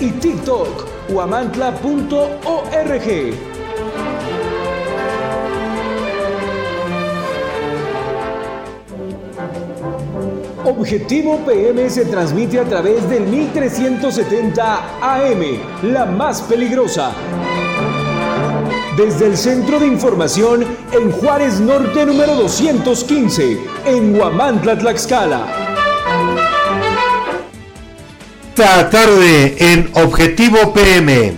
y TikTok, guamantla.org. Objetivo PM se transmite a través del 1370 AM, la más peligrosa. Desde el Centro de Información en Juárez Norte número 215, en Huamantla, Tlaxcala. Esta tarde en Objetivo PM.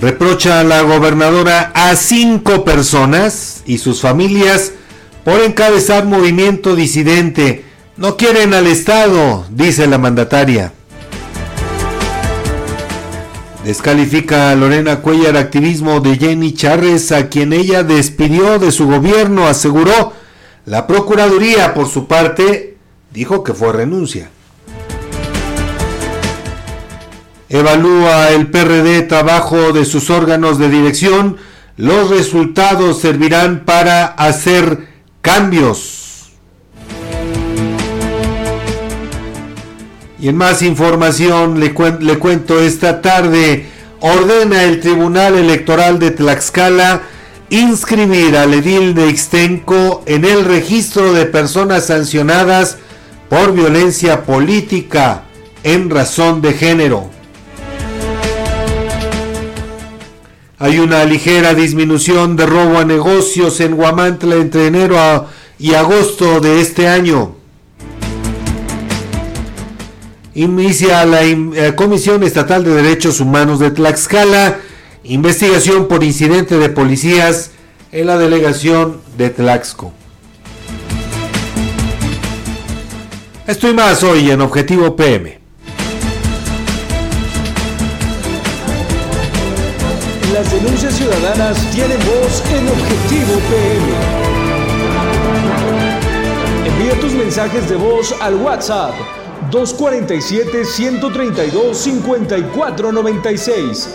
Reprocha a la gobernadora a cinco personas y sus familias por encabezar movimiento disidente. No quieren al Estado, dice la mandataria. Descalifica a Lorena Cuellar activismo de Jenny Charres, a quien ella despidió de su gobierno, aseguró. La Procuraduría, por su parte, dijo que fue renuncia. Evalúa el PRD trabajo de sus órganos de dirección. Los resultados servirán para hacer cambios. Y en más información le, cuento esta tarde, ordena el Tribunal Electoral de Tlaxcala inscribir al edil de Ixtenco en el registro de personas sancionadas por violencia política en razón de género. Hay una ligera disminución de robo a negocios en Guamantla entre enero y agosto de este año. Inicia la eh, Comisión Estatal de Derechos Humanos de Tlaxcala investigación por incidente de policías en la delegación de Tlaxco. Estoy más hoy en Objetivo PM. Las denuncias ciudadanas tienen voz en Objetivo PM. Envía tus mensajes de voz al WhatsApp 247-132-5496.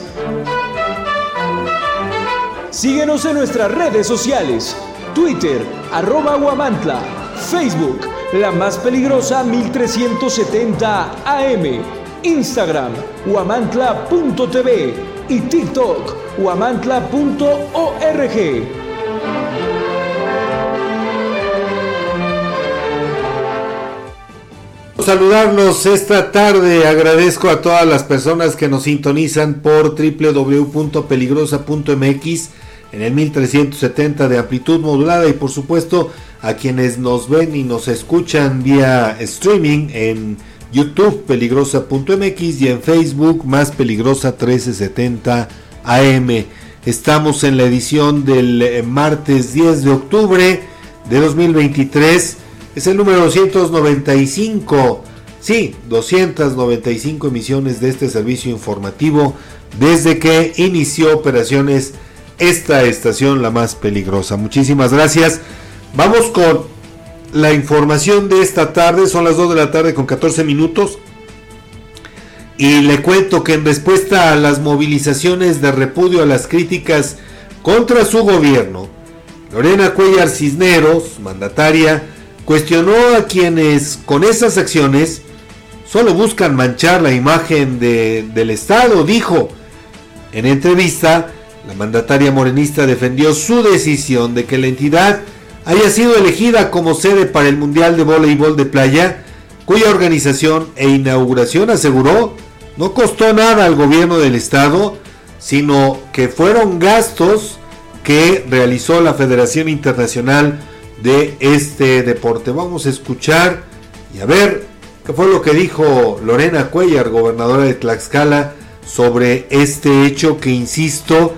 Síguenos en nuestras redes sociales, Twitter, arroba Guamantla, Facebook, la más peligrosa 1370 AM, Instagram, guamantla.tv y TikTok, guamantla.org. Saludarlos esta tarde, agradezco a todas las personas que nos sintonizan por www.peligrosa.mx en el 1370 de amplitud modulada y por supuesto a quienes nos ven y nos escuchan vía streaming en YouTube peligrosa.mx y en Facebook más peligrosa 1370 AM. Estamos en la edición del eh, martes 10 de octubre de 2023. Es el número 295. Sí, 295 emisiones de este servicio informativo desde que inició operaciones esta estación la más peligrosa. Muchísimas gracias. Vamos con la información de esta tarde. Son las 2 de la tarde con 14 minutos. Y le cuento que en respuesta a las movilizaciones de repudio a las críticas contra su gobierno, Lorena Cuellar Cisneros, mandataria, cuestionó a quienes con esas acciones solo buscan manchar la imagen de, del Estado, dijo. En entrevista, la mandataria morenista defendió su decisión de que la entidad haya sido elegida como sede para el Mundial de Voleibol de Playa, cuya organización e inauguración aseguró no costó nada al gobierno del estado, sino que fueron gastos que realizó la Federación Internacional de este deporte. Vamos a escuchar y a ver qué fue lo que dijo Lorena Cuellar, gobernadora de Tlaxcala, sobre este hecho que, insisto,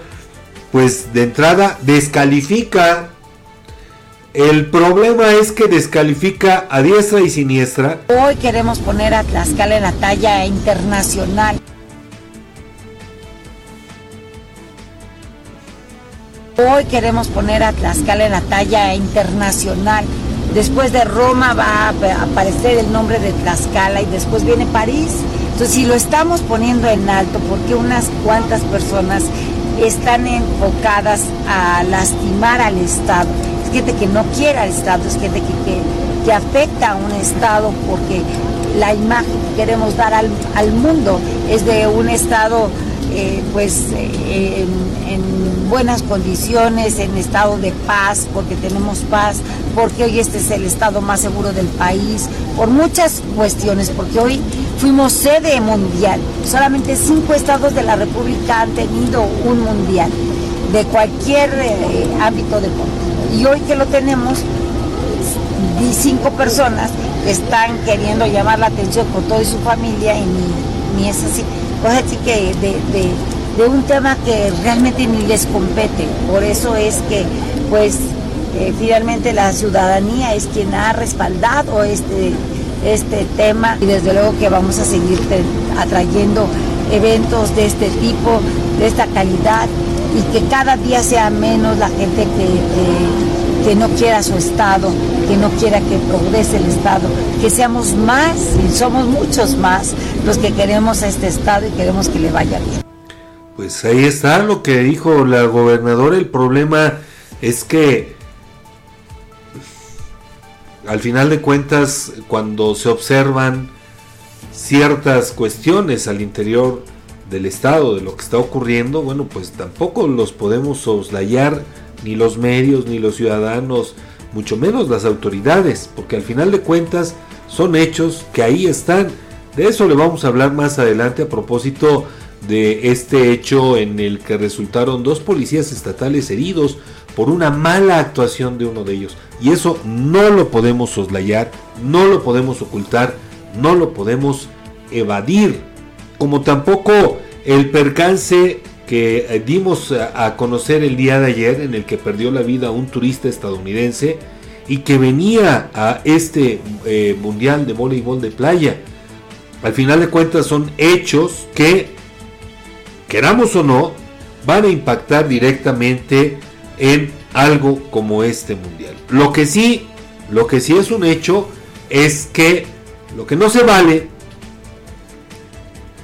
pues de entrada descalifica El problema es que descalifica a diestra y siniestra. Hoy queremos poner a Tlaxcala en la talla internacional. Hoy queremos poner a Tlaxcala en la talla internacional. Después de Roma va a aparecer el nombre de Tlaxcala y después viene París. Entonces, si lo estamos poniendo en alto, porque unas cuantas personas están enfocadas a lastimar al Estado? Gente que no quiere al Estado, es gente que, que, afecta a un Estado porque la imagen que queremos dar al, al mundo es de un Estado eh, pues eh, en, buenas condiciones, en estado de paz, porque tenemos paz, porque hoy este es el estado más seguro del país, por muchas cuestiones, porque hoy fuimos sede mundial. Solamente cinco estados de la República han tenido un mundial de cualquier eh, ámbito deportivo. Y hoy que lo tenemos, cinco personas están queriendo llamar la atención con toda su familia y ni, ni es así pues así que de, un tema que realmente ni les compete. Por eso es que, pues, eh, finalmente la ciudadanía es quien ha respaldado este, este tema y desde luego que vamos a seguir atrayendo eventos de este tipo, de esta calidad y que cada día sea menos la gente que, que no quiera su Estado, que no quiera que progrese el Estado, que seamos más, y somos muchos más, los que queremos a este Estado y queremos que le vaya bien. Pues ahí está lo que dijo la gobernadora, el problema es que al final de cuentas, cuando se observan ciertas cuestiones al interior del Estado, de lo que está ocurriendo, bueno, pues tampoco los podemos soslayar, ni los medios, ni los ciudadanos, mucho menos las autoridades, porque al final de cuentas son hechos que ahí están. De eso le vamos a hablar más adelante a propósito de este hecho en el que resultaron dos policías estatales heridos por una mala actuación de uno de ellos. Y eso no lo podemos soslayar, no lo podemos ocultar, no lo podemos evadir. Como tampoco el percance que eh, dimos a conocer el día de ayer en el que perdió la vida un turista estadounidense y que venía a este eh, mundial de voleibol de playa. Al final de cuentas son hechos que, queramos o no, van a impactar directamente en algo como este mundial. Lo que sí, lo que sí es un hecho es que lo que no se vale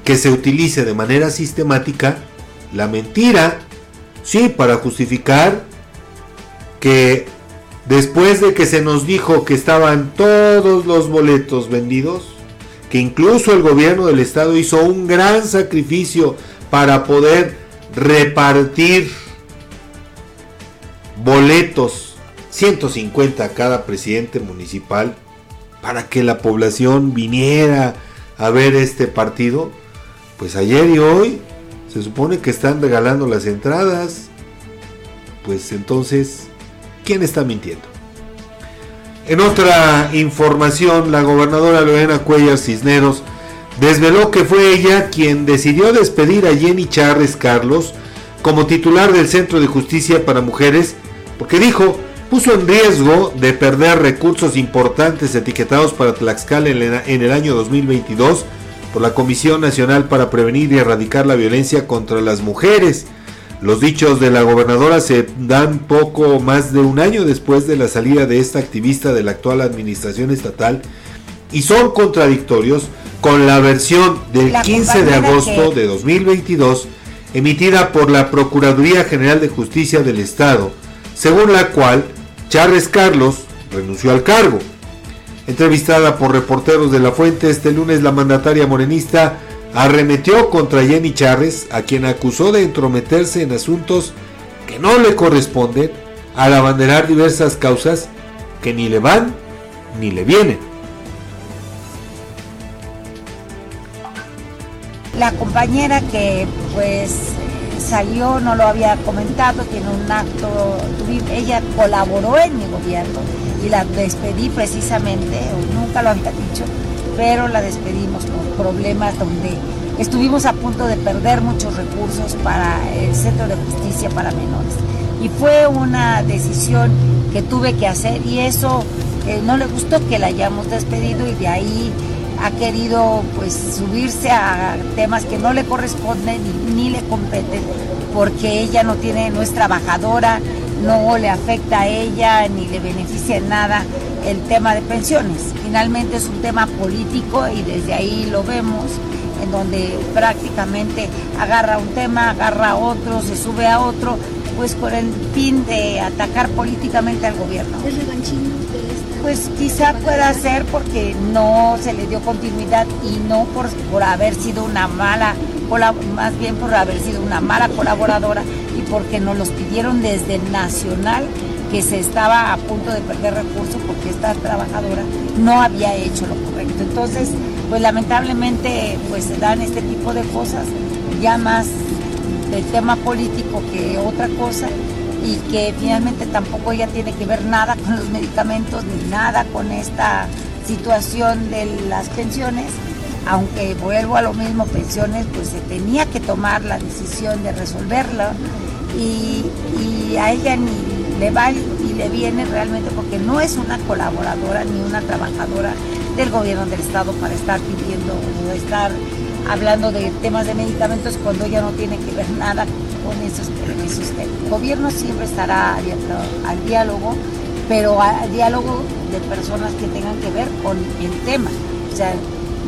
que se utilice de manera sistemática la mentira, sí, para justificar que después de que se nos dijo que estaban todos los boletos vendidos, que incluso el gobierno del estado hizo un gran sacrificio para poder repartir boletos, 150 a cada presidente municipal, para que la población viniera a ver este partido, pues ayer y hoy se supone que están regalando las entradas. Pues entonces, ¿quién está mintiendo? En otra información, la gobernadora Lorena Cuellar Cisneros desveló que fue ella quien decidió despedir a Jenny Charles Carlos como titular del Centro de Justicia para Mujeres, porque dijo, puso en riesgo de perder recursos importantes etiquetados para Tlaxcala en el año 2022 por la Comisión Nacional para Prevenir y Erradicar la Violencia contra las Mujeres. Los dichos de la gobernadora se dan poco más de un año después de la salida de esta activista de la actual administración estatal y son contradictorios con la versión del 15 de agosto de 2022 emitida por la Procuraduría General de Justicia del Estado, según la cual Charles Carlos renunció al cargo. Entrevistada por reporteros de la fuente este lunes, la mandataria morenista arremetió contra Jenny Chávez, a quien acusó de entrometerse en asuntos que no le corresponden, al abanderar diversas causas que ni le van ni le vienen. La compañera que pues salió, no lo había comentado, tiene un acto, ella colaboró en mi gobierno y la despedí precisamente, nunca lo había dicho, pero la despedimos por problemas donde estuvimos a punto de perder muchos recursos para el Centro de Justicia para Menores. Y fue una decisión que tuve que hacer y eso eh, no le gustó que la hayamos despedido y de ahí ha querido pues subirse a temas que no le corresponden ni, le competen porque ella no tiene, no es trabajadora, no le afecta a ella ni le beneficia en nada el tema de pensiones. Finalmente es un tema político y desde ahí lo vemos en donde prácticamente agarra un tema, agarra otro, se sube a otro, pues con el fin de atacar políticamente al gobierno. ¿Es Pues quizá pueda ser porque no se le dio continuidad y no por, por haber sido una mala, más bien por haber sido una mala colaboradora y porque nos los pidieron desde el nacional que se estaba a punto de perder recursos porque esta trabajadora no había hecho lo correcto. Entonces, pues lamentablemente pues se dan este tipo de cosas ya más del tema político que otra cosa y que finalmente tampoco ella tiene que ver nada con los medicamentos ni nada con esta situación de las pensiones, aunque vuelvo a lo mismo, pensiones, pues se tenía que tomar la decisión de resolverlo y, y a ella ni le va y le viene realmente porque no es una colaboradora ni una trabajadora del gobierno del estado para estar pidiendo o estar hablando de temas de medicamentos cuando ella no tiene que ver nada con esos, temas. El gobierno siempre estará abierto al diálogo, pero al diálogo de personas que tengan que ver con el tema. O sea,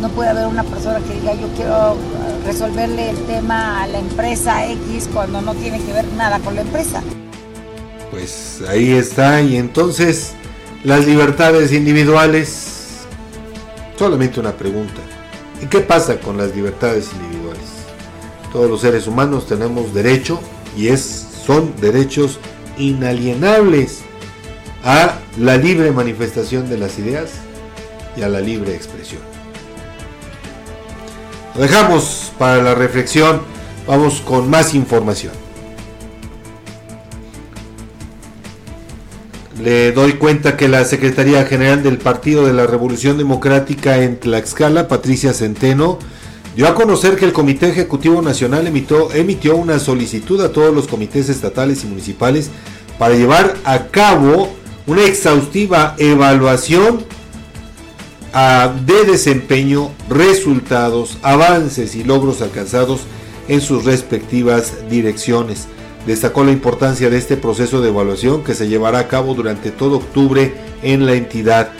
no puede haber una persona que diga yo quiero resolverle el tema a la empresa X cuando no tiene que ver nada con la empresa. Pues ahí está, y entonces las libertades individuales Solamente una pregunta. ¿Y qué pasa con las libertades individuales? Todos los seres humanos tenemos derecho y es, son derechos inalienables a la libre manifestación de las ideas y a la libre expresión. Lo dejamos para la reflexión. Vamos con más información. le doy cuenta que la Secretaría General del Partido de la Revolución Democrática en Tlaxcala, Patricia Centeno, dio a conocer que el Comité Ejecutivo Nacional emitió, emitió una solicitud a todos los comités estatales y municipales para llevar a cabo una exhaustiva evaluación de desempeño, resultados, avances y logros alcanzados en sus respectivas direcciones. Destacó la importancia de este proceso de evaluación que se llevará a cabo durante todo octubre en la entidad.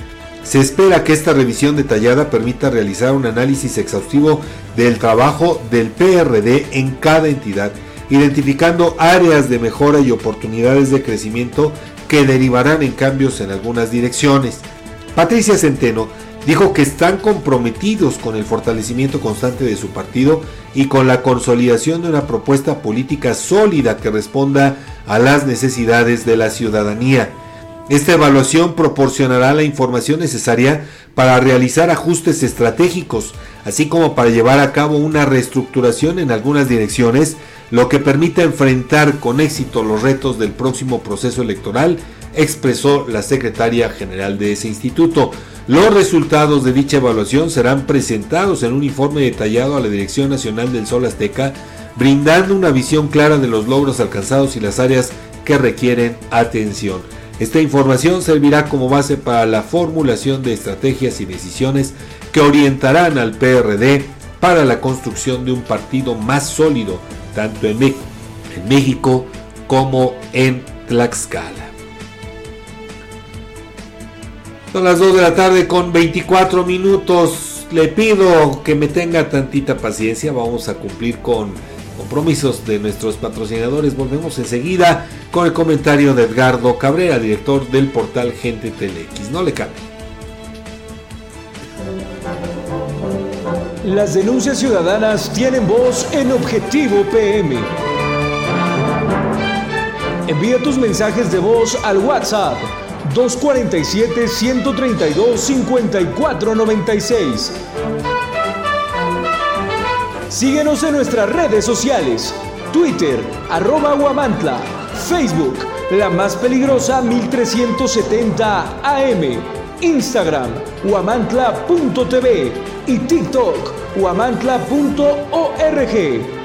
Se espera que esta revisión detallada permita realizar un análisis exhaustivo del trabajo del PRD en cada entidad, identificando áreas de mejora y oportunidades de crecimiento que derivarán en cambios en algunas direcciones. Patricia Centeno dijo que están comprometidos con el fortalecimiento constante de su partido y con la consolidación de una propuesta política sólida que responda a las necesidades de la ciudadanía. Esta evaluación proporcionará la información necesaria para realizar ajustes estratégicos, así como para llevar a cabo una reestructuración en algunas direcciones, lo que permita enfrentar con éxito los retos del próximo proceso electoral, expresó la secretaria general de ese instituto. Los resultados de dicha evaluación serán presentados en un informe detallado a la Dirección Nacional del Sol Azteca, brindando una visión clara de los logros alcanzados y las áreas que requieren atención. Esta información servirá como base para la formulación de estrategias y decisiones que orientarán al PRD para la construcción de un partido más sólido, tanto en, México como en Tlaxcala. Son las 2 de la tarde con 24 minutos. Le pido que me tenga tantita paciencia. Vamos a cumplir con compromisos de nuestros patrocinadores. Volvemos enseguida con el comentario de Edgardo Cabrera, director del portal Gente Telex. No le cambie. Las denuncias ciudadanas tienen voz en Objetivo PM. Envía tus mensajes de voz al WhatsApp 247-132-5496. Síguenos en nuestras redes sociales. Twitter, arroba Guamantla. Facebook, la más peligrosa 1370 AM. Instagram, guamantla.tv y TikTok, guamantla.org.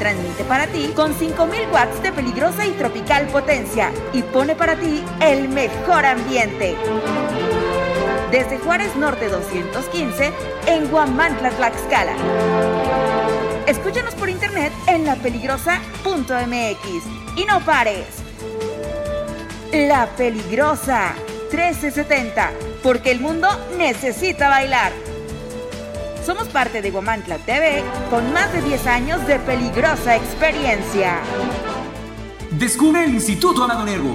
transmite para ti con 5000 watts de peligrosa y tropical potencia y pone para ti el mejor ambiente. Desde Juárez Norte 215 en Guamantla, Tlaxcala. Escúchanos por internet en lapeligrosa.mx y no pares. La Peligrosa 1370, porque el mundo necesita bailar. Somos parte de Guamantla TV con más de 10 años de peligrosa experiencia. Descubre el Instituto Amado Nervo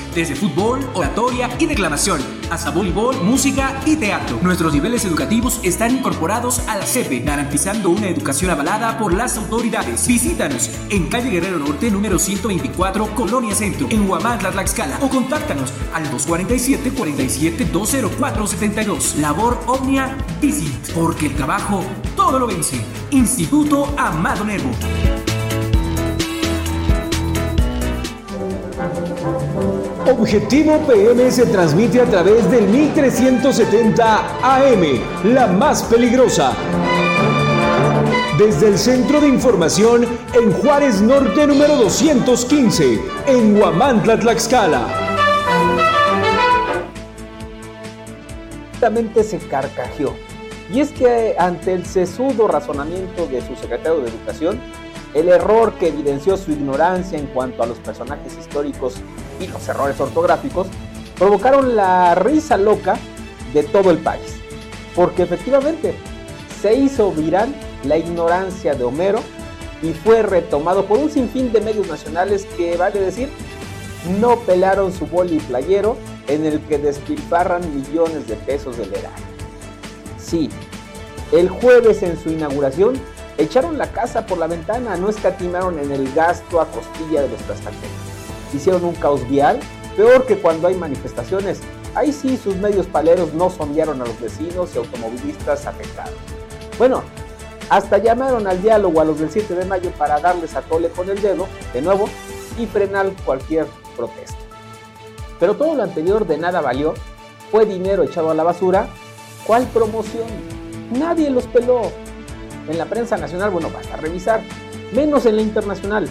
desde fútbol, oratoria y declamación, hasta voleibol, música y teatro. Nuestros niveles educativos están incorporados a la CEPE, garantizando una educación avalada por las autoridades. Visítanos en calle Guerrero Norte, número 124, Colonia Centro, en Huamantla, Tlaxcala, o contáctanos al 247 47 204 72. Labor Omnia Visit, porque el trabajo todo lo vence. Instituto Amado Nervo. Objetivo PM se transmite a través del 1370 AM, la más peligrosa. Desde el Centro de Información en Juárez Norte número 215, en Huamantla, Tlaxcala. se carcajeó. Y es que ante el sesudo razonamiento de su secretario de Educación, el error que evidenció su ignorancia en cuanto a los personajes históricos y los errores ortográficos provocaron la risa loca de todo el país. Porque efectivamente se hizo viral la ignorancia de Homero y fue retomado por un sinfín de medios nacionales que, vale decir, no pelaron su boli playero en el que despilfarran millones de pesos del erario. Sí, el jueves en su inauguración Echaron la casa por la ventana, no escatimaron en el gasto a costilla de los trastantes. Hicieron un caos vial, peor que cuando hay manifestaciones. Ahí sí sus medios paleros no sondearon a los vecinos y automovilistas afectados. Bueno, hasta llamaron al diálogo a los del 7 de mayo para darles a tole con el dedo, de nuevo, y frenar cualquier protesta. Pero todo lo anterior de nada valió, fue dinero echado a la basura. ¿Cuál promoción? Nadie los peló, en la prensa nacional, bueno, basta revisar, menos en la internacional.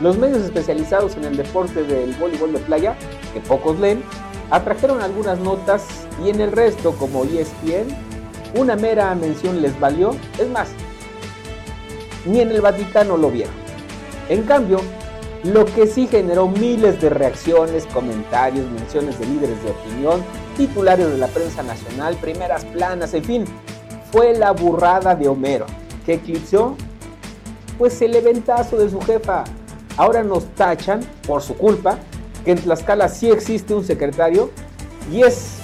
Los medios especializados en el deporte del voleibol de playa, que pocos leen, atrajeron algunas notas y en el resto, como ESPN, una mera mención les valió. Es más, ni en el Vaticano lo vieron. En cambio, lo que sí generó miles de reacciones, comentarios, menciones de líderes de opinión, titulares de la prensa nacional, primeras planas, en fin, fue la burrada de Homero que eclipsó pues el eventazo de su jefa. Ahora nos tachan por su culpa que en Tlaxcala sí existe un secretario y es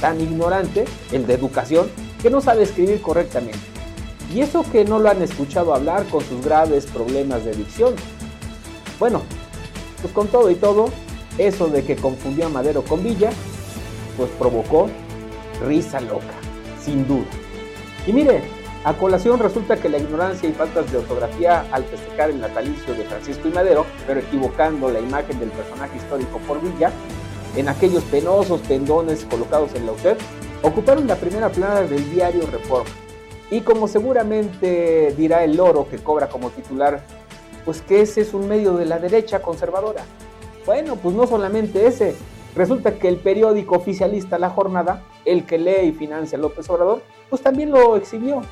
tan ignorante, el de educación, que no sabe escribir correctamente. Y eso que no lo han escuchado hablar con sus graves problemas de dicción. Bueno, pues con todo y todo, eso de que confundió a Madero con Villa, pues provocó risa loca, sin duda. Y mire, a colación resulta que la ignorancia y faltas de ortografía al festejar el natalicio de Francisco y Madero, pero equivocando la imagen del personaje histórico por Villa, en aquellos penosos pendones colocados en la UTEP, ocuparon la primera plana del diario Reforma. Y como seguramente dirá el loro que cobra como titular, pues que ese es un medio de la derecha conservadora. Bueno, pues no solamente ese. Resulta que el periódico oficialista La Jornada, el que lee y financia López Obrador, pues también lo exhibió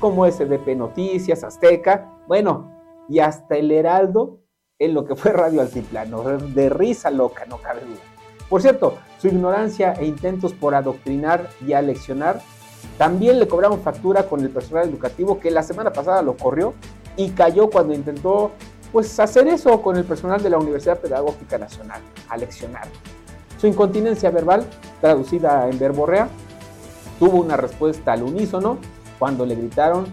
como SDP Noticias, Azteca, bueno, y hasta el Heraldo en lo que fue Radio Altiplano, de risa loca, no cabe duda. Por cierto, Su ignorancia e intentos por adoctrinar y aleccionar también le cobraron factura con el personal educativo que la semana pasada lo corrió y cayó cuando intentó pues hacer eso con el personal de la Universidad Pedagógica Nacional, aleccionar. Su incontinencia verbal, traducida en verborrea, tuvo una respuesta al unísono cuando le gritaron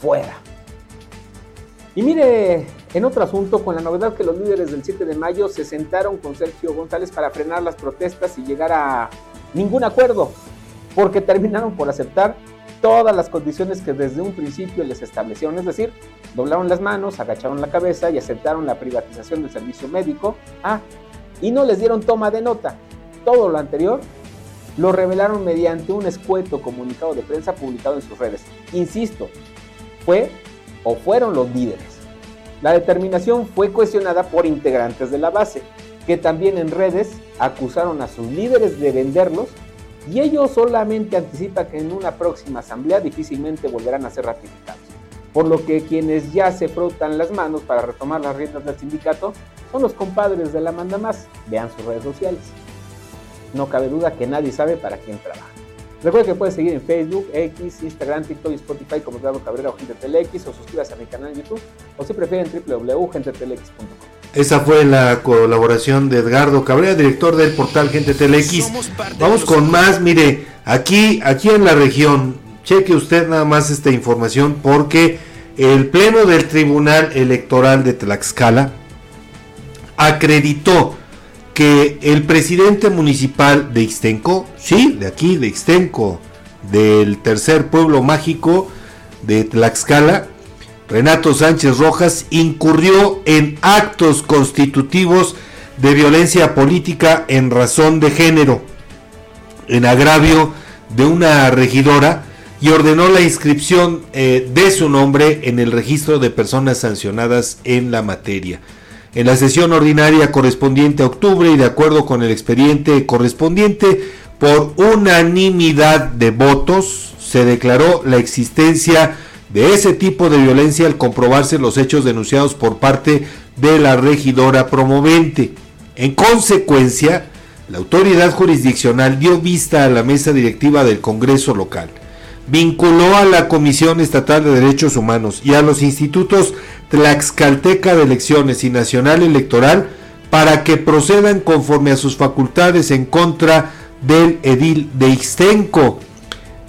fuera. Y mire, en otro asunto, con la novedad que los líderes del 7 de mayo se sentaron con Sergio González para frenar las protestas y llegar a ningún acuerdo, porque terminaron por aceptar todas las condiciones que desde un principio les establecieron, es decir, doblaron las manos, agacharon la cabeza y aceptaron la privatización del servicio médico. Ah, y no les dieron toma de nota. Todo lo anterior lo revelaron mediante un escueto comunicado de prensa publicado en sus redes. Insisto, fue o fueron los líderes. La determinación fue cuestionada por integrantes de la base, que también en redes acusaron a sus líderes de venderlos y ellos solamente anticipan que en una próxima asamblea difícilmente volverán a ser ratificados. Por lo que quienes ya se frotan las manos para retomar las riendas del sindicato son los compadres de la manda más. Vean sus redes sociales. No cabe duda que nadie sabe para quién trabaja. Recuerda que puedes seguir en Facebook, X, Instagram, TikTok y Spotify como Eduardo Cabrera o Gente Telex o suscríbase a mi canal en YouTube o si prefieren www.gentetelex.com. Esa fue la colaboración de Edgardo Cabrera, director del portal Gente Telex. Vamos con más, mire, aquí, aquí en la región, cheque usted nada más esta información porque el Pleno del Tribunal Electoral de Tlaxcala acreditó que el presidente municipal de Ixtenco, sí, de aquí, de Ixtenco, del tercer pueblo mágico de Tlaxcala, Renato Sánchez Rojas, incurrió en actos constitutivos de violencia política en razón de género, en agravio de una regidora, y ordenó la inscripción eh, de su nombre en el registro de personas sancionadas en la materia. En la sesión ordinaria correspondiente a octubre y de acuerdo con el expediente correspondiente, por unanimidad de votos se declaró la existencia de ese tipo de violencia al comprobarse los hechos denunciados por parte de la regidora promovente. En consecuencia, la autoridad jurisdiccional dio vista a la mesa directiva del Congreso local vinculó a la Comisión Estatal de Derechos Humanos y a los institutos Tlaxcalteca de Elecciones y Nacional Electoral para que procedan conforme a sus facultades en contra del edil de Ixtenco.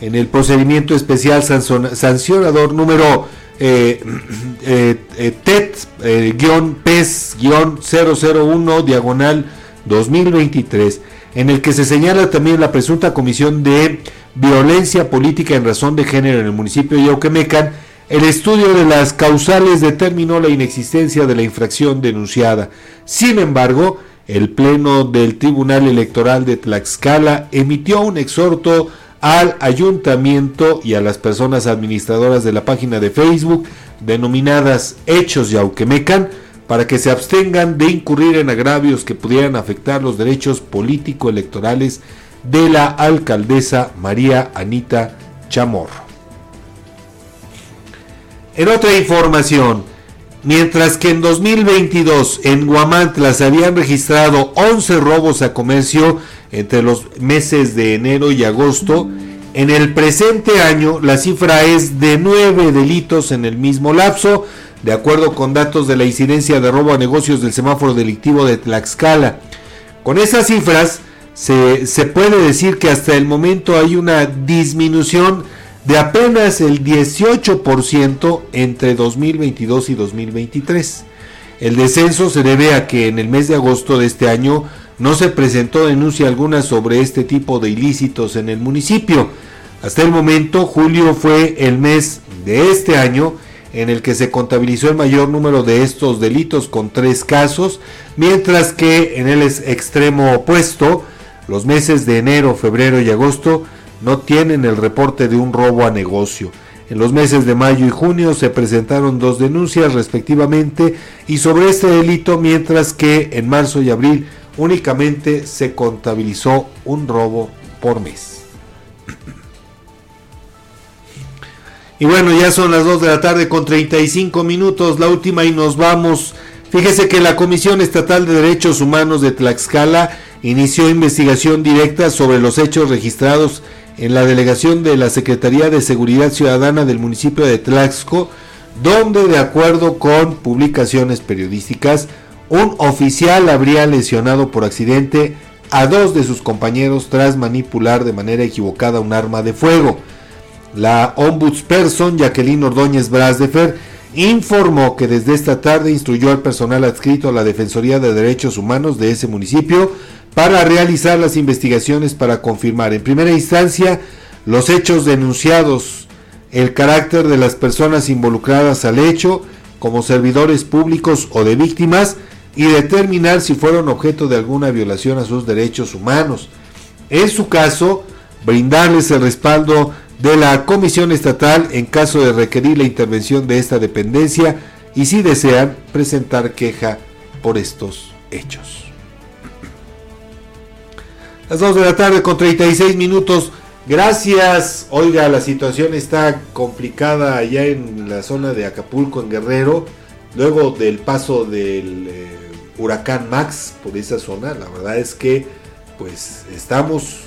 En el procedimiento especial sancionador número eh, eh, eh TET-PES-001 diagonal 2023 en el que se señala también la presunta comisión de violencia política en razón de género en el municipio de Yauquemecan, el estudio de las causales determinó la inexistencia de la infracción denunciada. Sin embargo, el Pleno del Tribunal Electoral de Tlaxcala emitió un exhorto al ayuntamiento y a las personas administradoras de la página de Facebook denominadas Hechos Yauquemecan para que se abstengan de incurrir en agravios que pudieran afectar los derechos político-electorales de la alcaldesa María Anita Chamorro. En otra información, mientras que en 2022 en Guamantla se habían registrado 11 robos a comercio entre los meses de enero y agosto, en el presente año la cifra es de 9 delitos en el mismo lapso, de acuerdo con datos de la incidencia de robo a negocios del semáforo delictivo de Tlaxcala. Con esas cifras, se, puede decir que hasta el momento hay una disminución de apenas el 18% entre 2022 y 2023. El descenso se debe a que en el mes de agosto de este año no se presentó denuncia alguna sobre este tipo de ilícitos en el municipio. Hasta el momento, julio fue el mes de este año en el que se contabilizó el mayor número de estos delitos con tres casos, mientras que en el extremo opuesto, los meses de enero, febrero y agosto no tienen el reporte de un robo a negocio. En los meses de mayo y junio se presentaron dos denuncias respectivamente y sobre este delito, mientras que en marzo y abril únicamente se contabilizó un robo por mes. Y bueno, ya son las 2 de la tarde con 35 minutos, la última y nos vamos. Fíjese que la Comisión Estatal de Derechos Humanos de Tlaxcala inició investigación directa sobre los hechos registrados en la delegación de la Secretaría de Seguridad Ciudadana del municipio de Tlaxco, donde de acuerdo con publicaciones periodísticas, un oficial habría lesionado por accidente a dos de sus compañeros tras manipular de manera equivocada un arma de fuego. La ombudsperson Jacqueline Ordóñez Brasdefer informó que desde esta tarde instruyó al personal adscrito a la Defensoría de Derechos Humanos de ese municipio para realizar las investigaciones para confirmar en primera instancia los hechos denunciados, el carácter de las personas involucradas al hecho como servidores públicos o de víctimas y determinar si fueron objeto de alguna violación a sus derechos humanos. En su caso, brindarles el respaldo de la Comisión Estatal en caso de requerir la intervención de esta dependencia y si desean presentar queja por estos hechos. Las 2 de la tarde con 36 minutos. Gracias. Oiga, la situación está complicada allá en la zona de Acapulco, en Guerrero. Luego del paso del eh, huracán Max por esa zona, la verdad es que pues estamos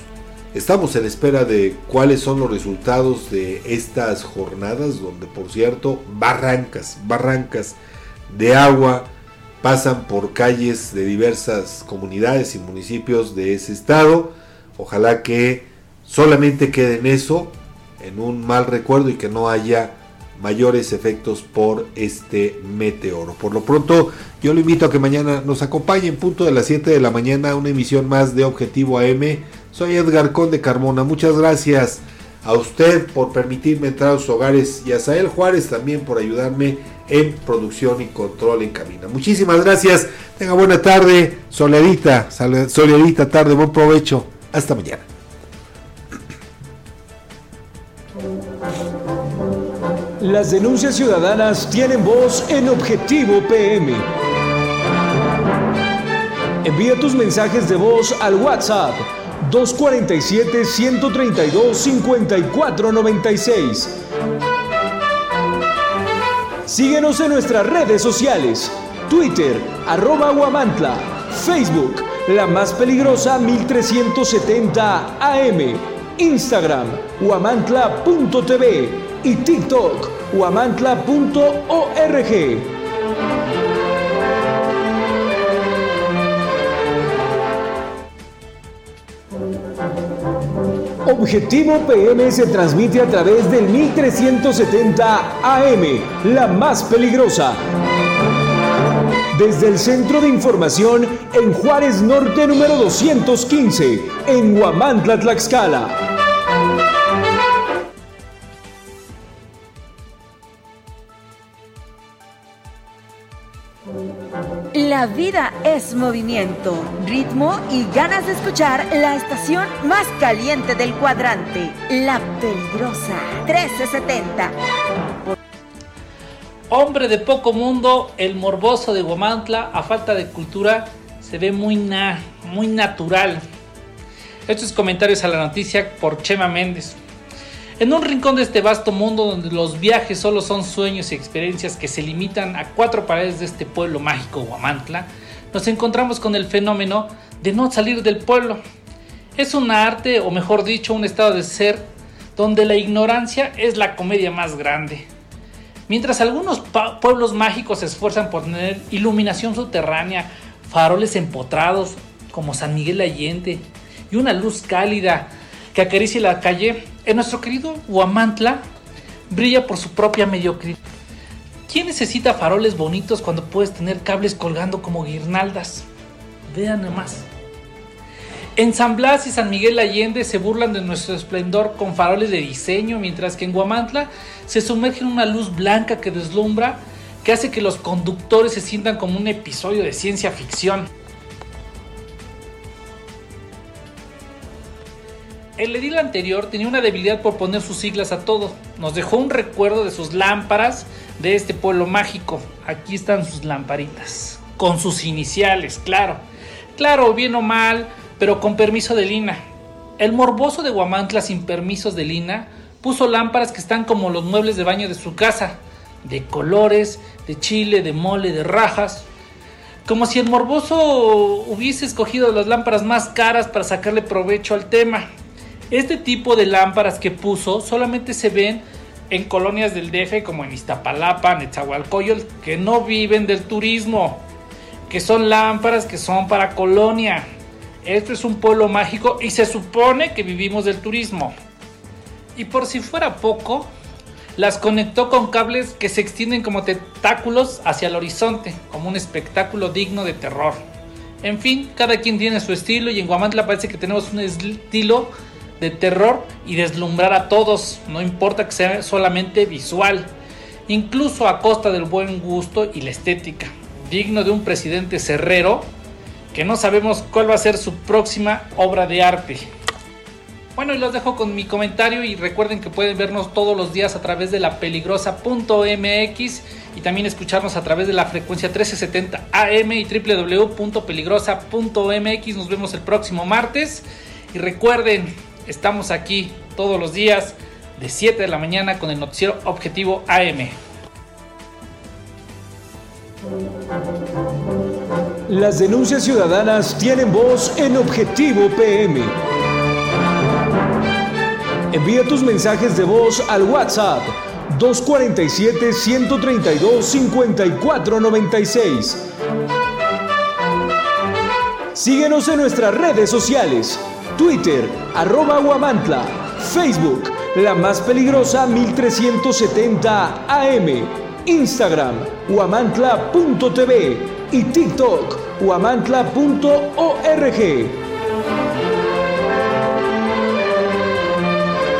estamos en espera de cuáles son los resultados de estas jornadas donde por cierto barrancas, barrancas de agua pasan por calles de diversas comunidades y municipios de ese estado. Ojalá que solamente quede en eso, en un mal recuerdo y que no haya mayores efectos por este meteoro. Por lo pronto, yo lo invito a que mañana nos acompañe en punto de las 7 de la mañana una emisión más de Objetivo AM. Soy Edgar Conde Carmona. Muchas gracias a usted por permitirme entrar a sus hogares y a Sael Juárez también por ayudarme en producción y control en cabina. Muchísimas gracias. Tenga buena tarde. Soledita, soledita tarde. Buen provecho. Hasta mañana. Las denuncias ciudadanas tienen voz en Objetivo PM. Envía tus mensajes de voz al WhatsApp 247-132-5496. Síguenos en nuestras redes sociales, Twitter, arroba Guamantla, Facebook, la más peligrosa 1370 AM, Instagram, guamantla.tv y TikTok, guamantla.org. Objetivo PM se transmite a través del 1370 AM, la más peligrosa. Desde el Centro de Información en Juárez Norte número 215, en Huamantla, Tlaxcala. La vida es movimiento, ritmo y ganas de escuchar la estación más caliente del cuadrante, La Peligrosa 1370. Hombre de poco mundo, el morboso de Guamantla, a falta de cultura, se ve muy, muy natural. Estos comentarios a la noticia por Chema Méndez. En un rincón de este vasto mundo donde los viajes solo son sueños y experiencias que se limitan a cuatro paredes de este pueblo mágico Huamantla, nos encontramos con el fenómeno de no salir del pueblo. Es un arte, o mejor dicho, un estado de ser donde la ignorancia es la comedia más grande. Mientras algunos pueblos mágicos se esfuerzan por tener iluminación subterránea, faroles empotrados como San Miguel Allende y una luz cálida que acaricie la calle, en nuestro querido Huamantla brilla por su propia mediocridad. ¿Quién necesita faroles bonitos cuando puedes tener cables colgando como guirnaldas? Vean nomás. En San Blas y San Miguel Allende se burlan de nuestro esplendor con faroles de diseño, mientras que en Huamantla se sumerge en una luz blanca que deslumbra, que hace que los conductores se sientan como un episodio de ciencia ficción. El edil anterior tenía una debilidad por poner sus siglas a todo. Nos dejó un recuerdo de sus lámparas de este pueblo mágico. Aquí están sus lamparitas. Con sus iniciales, claro. Claro, bien o mal, pero con permiso de Lina. El morboso de Guamantla sin permisos de Lina puso lámparas que están como los muebles de baño de su casa. De colores, de chile, de mole, de rajas. Como si el morboso hubiese escogido las lámparas más caras para sacarle provecho al tema. Este tipo de lámparas que puso solamente se ven en colonias del DF como en Iztapalapa, Netzahualcoyol, que no viven del turismo, que son lámparas que son para colonia. Esto es un pueblo mágico y se supone que vivimos del turismo. Y por si fuera poco, las conectó con cables que se extienden como tentáculos hacia el horizonte, como un espectáculo digno de terror. En fin, cada quien tiene su estilo y en Guamantla parece que tenemos un estilo de terror y deslumbrar a todos, no importa que sea solamente visual, incluso a costa del buen gusto y la estética, digno de un presidente cerrero que no sabemos cuál va a ser su próxima obra de arte. Bueno, y los dejo con mi comentario y recuerden que pueden vernos todos los días a través de la peligrosa.mx y también escucharnos a través de la frecuencia 1370 AM y www.peligrosa.mx. Nos vemos el próximo martes y recuerden, estamos aquí todos los días de 7 de la mañana con el noticiero Objetivo AM. Las denuncias ciudadanas tienen voz en Objetivo PM. Envía tus mensajes de voz al WhatsApp 247-132-5496. Síguenos en nuestras redes sociales, Twitter, arroba Guamantla, Facebook, la más peligrosa 1370 AM, Instagram, guamantla.tv y TikTok, guamantla.org.